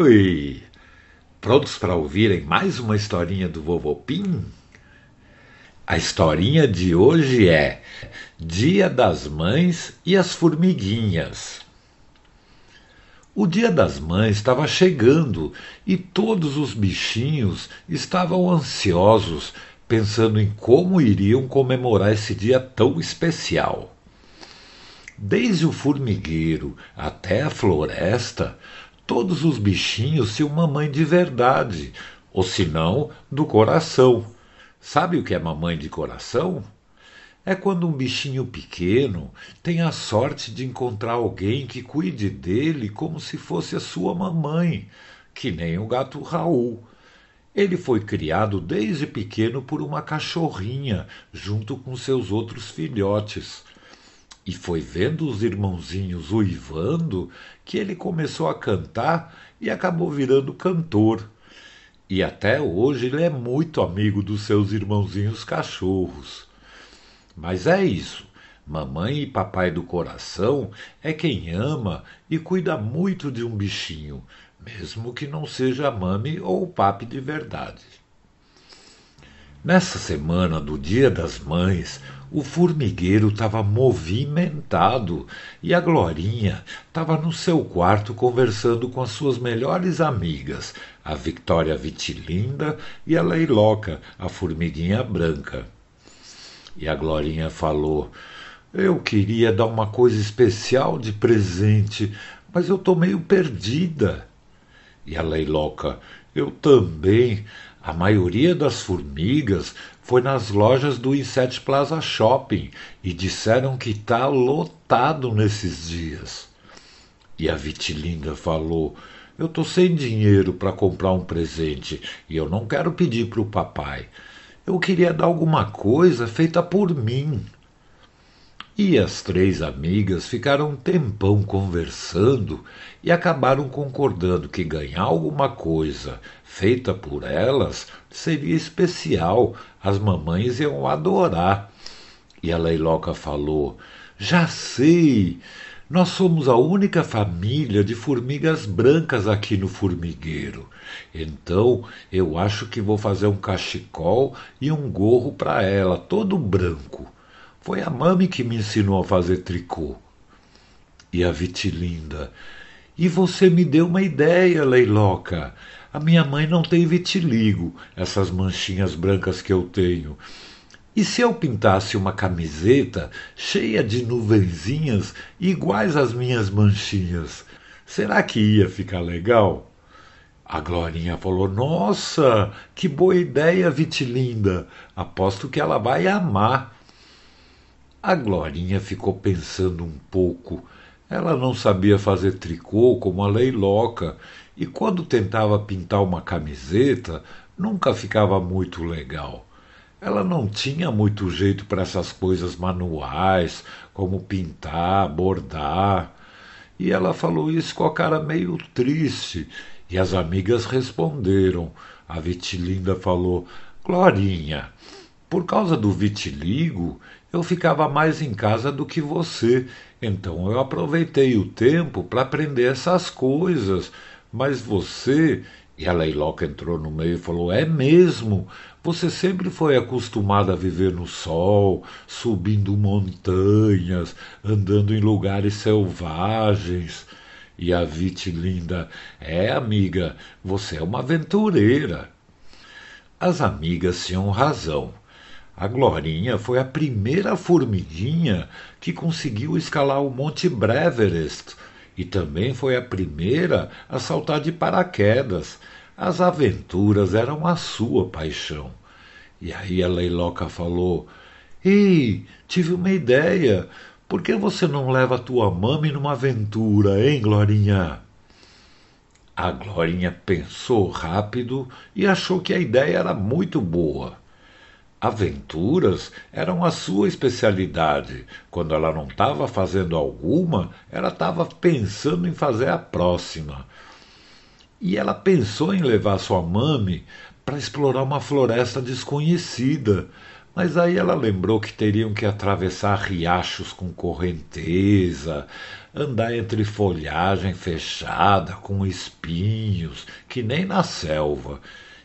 Oi! Prontos para ouvirem mais uma historinha do Vovô Pim? A historinha de hoje é Dia das Mães e as Formiguinhas. O Dia das Mães estava chegando e todos os bichinhos estavam ansiosos, pensando em como iriam comemorar esse dia tão especial. Desde o formigueiro até a floresta, todos os bichinhos tinham mamãe de verdade, ou se não, do coração. Sabe o que é mamãe de coração? É quando um bichinho pequeno tem a sorte de encontrar alguém que cuide dele como se fosse a sua mamãe, que nem o gato Raul. Ele foi criado desde pequeno por uma cachorrinha, junto com seus outros filhotes. E foi vendo os irmãozinhos uivando que ele começou a cantar e acabou virando cantor. E até hoje ele é muito amigo dos seus irmãozinhos cachorros. Mas é isso. Mamãe e papai do coração é quem ama e cuida muito de um bichinho, mesmo que não seja mami ou papi de verdade. Nessa semana do Dia das Mães, o formigueiro estava movimentado e a Glorinha estava no seu quarto conversando com as suas melhores amigas, a Victoria Vitilinda e a Leiloca, a formiguinha branca. E a Glorinha falou: Eu queria dar uma coisa especial de presente, mas eu estou meio perdida. E a Leiloca: Eu também. A maioria das formigas foi nas lojas do Inset Plaza Shopping e disseram que está lotado nesses dias. E a Vitilinda falou: Eu tô sem dinheiro para comprar um presente e eu não quero pedir para o papai. Eu queria dar alguma coisa feita por mim. E as três amigas ficaram um tempão conversando e acabaram concordando que ganhar alguma coisa feita por elas seria especial, as mamães iam adorar. E a Leiloca falou: Já sei! Nós somos a única família de formigas brancas aqui no formigueiro. Então eu acho que vou fazer um cachecol e um gorro para ela, todo branco. Foi a mami que me ensinou a fazer tricô. E a Vitilinda. E você me deu uma ideia, Leiloca. A minha mãe não tem vitiligo, essas manchinhas brancas que eu tenho. E se eu pintasse uma camiseta cheia de nuvenzinhas iguais às minhas manchinhas? Será que ia ficar legal? A Glorinha falou: Nossa, que boa ideia, Vitilinda. Aposto que ela vai amar. A Glorinha ficou pensando um pouco. Ela não sabia fazer tricô como a Leiloca, e quando tentava pintar uma camiseta, nunca ficava muito legal. Ela não tinha muito jeito para essas coisas manuais, como pintar, bordar. E ela falou isso com a cara meio triste, e as amigas responderam. A Vitilinda falou: Glorinha, por causa do vitiligo, eu ficava mais em casa do que você, então eu aproveitei o tempo para aprender essas coisas. Mas você. E a Leiloca entrou no meio e falou: É mesmo, você sempre foi acostumada a viver no sol, subindo montanhas, andando em lugares selvagens. E a Vite linda: É, amiga, você é uma aventureira. As amigas tinham razão. A Glorinha foi a primeira formiguinha que conseguiu escalar o Monte Breverest e também foi a primeira a saltar de paraquedas. As aventuras eram a sua paixão. E aí a Leiloca falou: Ei, tive uma ideia. Por que você não leva a tua mami numa aventura, hein, Glorinha? A Glorinha pensou rápido e achou que a ideia era muito boa. Aventuras eram a sua especialidade. Quando ela não estava fazendo alguma, ela estava pensando em fazer a próxima. E ela pensou em levar sua mami para explorar uma floresta desconhecida, Mas aí ela lembrou que teriam que atravessar riachos com correnteza, andar entre folhagem fechada, com espinhos, que nem na selva,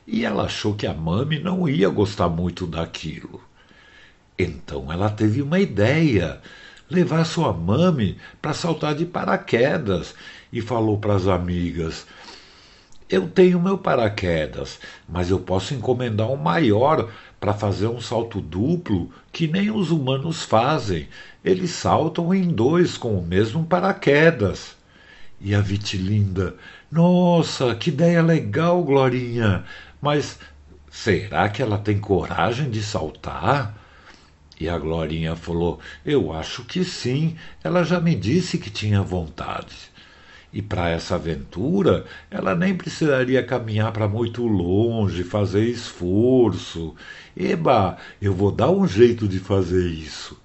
e ela achou que a mami não ia gostar muito daquilo. Então ela teve uma ideia levar sua mami para saltar de paraquedas e falou para as amigas: Eu tenho meu paraquedas, mas eu posso encomendar um maior para fazer um salto duplo que nem os humanos fazem. Eles saltam em dois com o mesmo paraquedas. E a Vitilinda: Nossa, que ideia legal, Glorinha! Mas será que ela tem coragem de saltar? E a Glorinha falou: Eu acho que sim, ela já me disse que tinha vontade. E para essa aventura, ela nem precisaria caminhar para muito longe, fazer esforço. Eba, eu vou dar um jeito de fazer isso.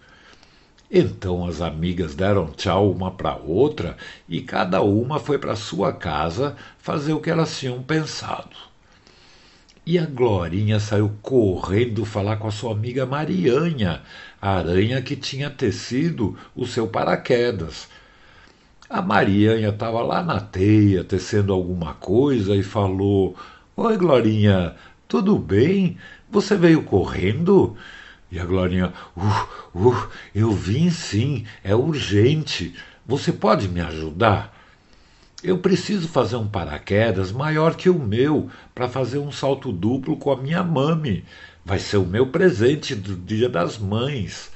Então as amigas deram tchau uma para outra e cada uma foi para sua casa fazer o que elas tinham pensado. E a Glorinha saiu correndo falar com a sua amiga Marianha, a aranha que tinha tecido o seu paraquedas. A Marianha estava lá na teia tecendo alguma coisa e falou: Oi, Glorinha, tudo bem? Você veio correndo? E a Glorinha: Uh, uh, eu vim sim, é urgente. Você pode me ajudar? Eu preciso fazer um paraquedas maior que o meu para fazer um salto duplo com a minha mami. Vai ser o meu presente do Dia das Mães.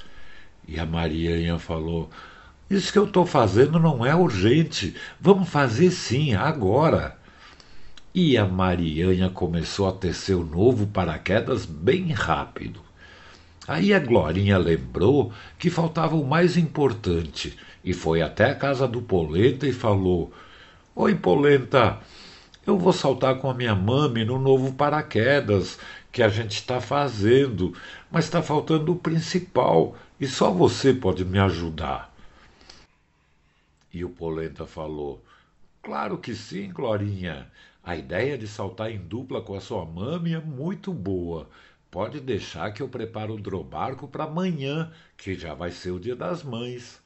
E a Marianha falou: Isso que eu estou fazendo não é urgente. Vamos fazer sim, agora. E a Marianha começou a tecer o novo paraquedas bem rápido. Aí a Glorinha lembrou que faltava o mais importante e foi até a casa do Polenta e falou: Oi, Polenta, eu vou saltar com a minha mami no novo paraquedas que a gente está fazendo, mas está faltando o principal e só você pode me ajudar. E o Polenta falou: Claro que sim, Glorinha. A ideia de saltar em dupla com a sua mami é muito boa. Pode deixar que eu preparo o drobarco para amanhã, que já vai ser o dia das mães.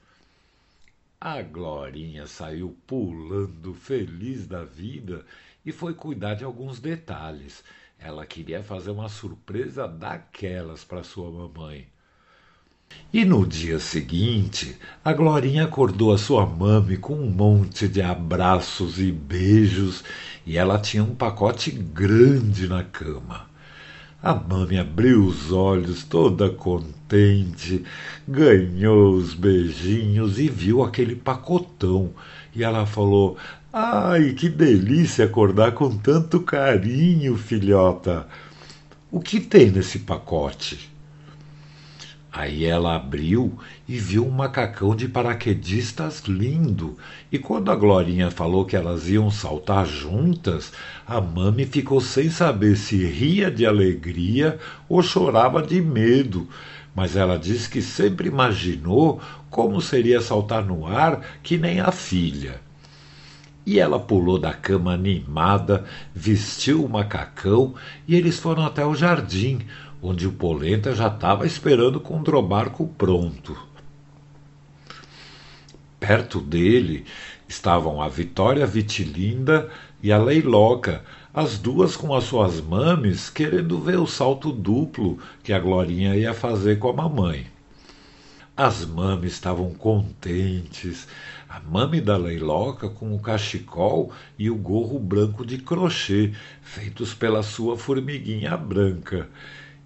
A Glorinha saiu pulando, feliz da vida, e foi cuidar de alguns detalhes. Ela queria fazer uma surpresa daquelas para sua mamãe. E no dia seguinte, a Glorinha acordou a sua mãe com um monte de abraços e beijos, e ela tinha um pacote grande na cama. A mãe abriu os olhos, toda contente, ganhou os beijinhos e viu aquele pacotão. E ela falou: Ai, que delícia acordar com tanto carinho, filhota. O que tem nesse pacote? Aí ela abriu e viu um macacão de paraquedistas lindo. E quando a Glorinha falou que elas iam saltar juntas, a mami ficou sem saber se ria de alegria ou chorava de medo. Mas ela disse que sempre imaginou como seria saltar no ar que nem a filha. E ela pulou da cama animada, vestiu o macacão e eles foram até o jardim, onde o Polenta já estava esperando o drobarco pronto. Perto dele estavam a Vitória Vitilinda e a Leiloca, as duas com as suas mames querendo ver o salto duplo que a Glorinha ia fazer com a mamãe. As mames estavam contentes, a mame da Leiloca com o cachecol e o gorro branco de crochê, feitos pela sua formiguinha branca,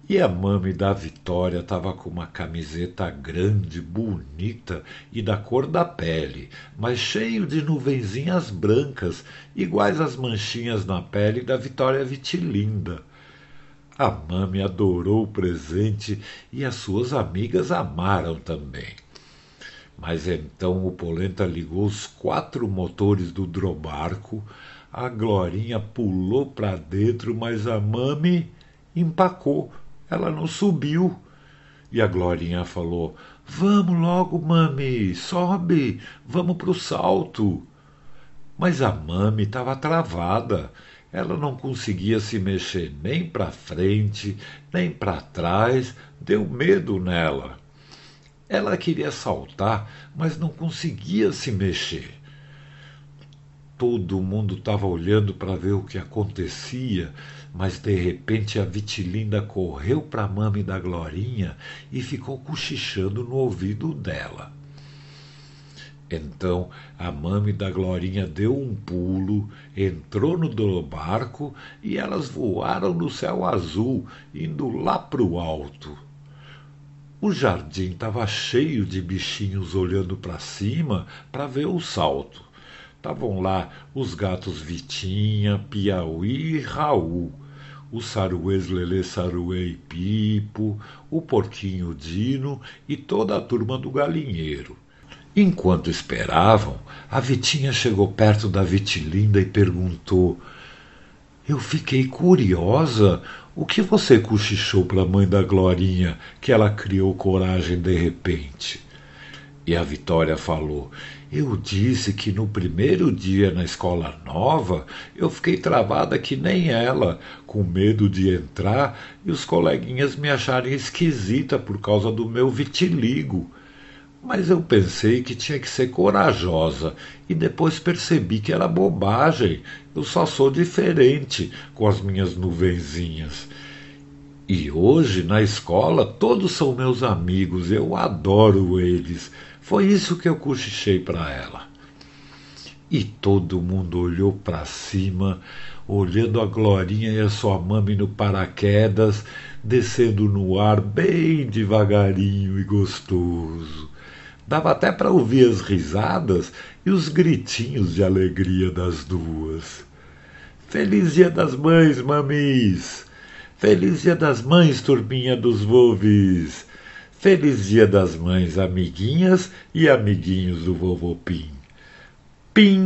e a mame da Vitória estava com uma camiseta grande, bonita e da cor da pele, mas cheio de nuvenzinhas brancas, iguais às manchinhas na pele da Vitória Vitilinda. A mame adorou o presente e as suas amigas amaram também. Mas então o Polenta ligou os quatro motores do drobarco, a Glorinha pulou para dentro, mas a mame empacou ela não subiu. E a Glorinha falou: Vamos logo, mami, sobe, vamos pro salto. Mas a mami estava travada. Ela não conseguia se mexer nem para frente, nem para trás, deu medo nela. Ela queria saltar, mas não conseguia se mexer. Todo mundo estava olhando para ver o que acontecia, mas de repente a Vitilinda correu para a mame da Glorinha e ficou cochichando no ouvido dela. Então a mame da Glorinha deu um pulo, entrou no barco e elas voaram no céu azul, indo lá para o alto. O jardim estava cheio de bichinhos olhando para cima para ver o salto. Estavam lá os gatos Vitinha, Piauí e Raul, o saruês Lelê Saruê e Pipo, o porquinho Dino e toda a turma do galinheiro. Enquanto esperavam, a Vitinha chegou perto da Vitilinda e perguntou: Eu fiquei curiosa. O que você cochichou para a mãe da Glorinha que ela criou coragem de repente? E a Vitória falou: Eu disse que no primeiro dia na escola nova eu fiquei travada que nem ela, com medo de entrar e os coleguinhas me acharem esquisita por causa do meu vitiligo. Mas eu pensei que tinha que ser corajosa e depois percebi que era bobagem. Eu só sou diferente com as minhas nuvenzinhas. E hoje, na escola, todos são meus amigos, eu adoro eles. Foi isso que eu cochichei para ela. E todo mundo olhou para cima, olhando a Glorinha e a sua mãe no paraquedas, descendo no ar bem devagarinho e gostoso. Dava até para ouvir as risadas e os gritinhos de alegria das duas. Feliz Dia das Mães, mamis! Feliz Dia das Mães, turminha dos Volves! Feliz Dia das Mães, amiguinhas e amiguinhos do Vovô Pim. Pim!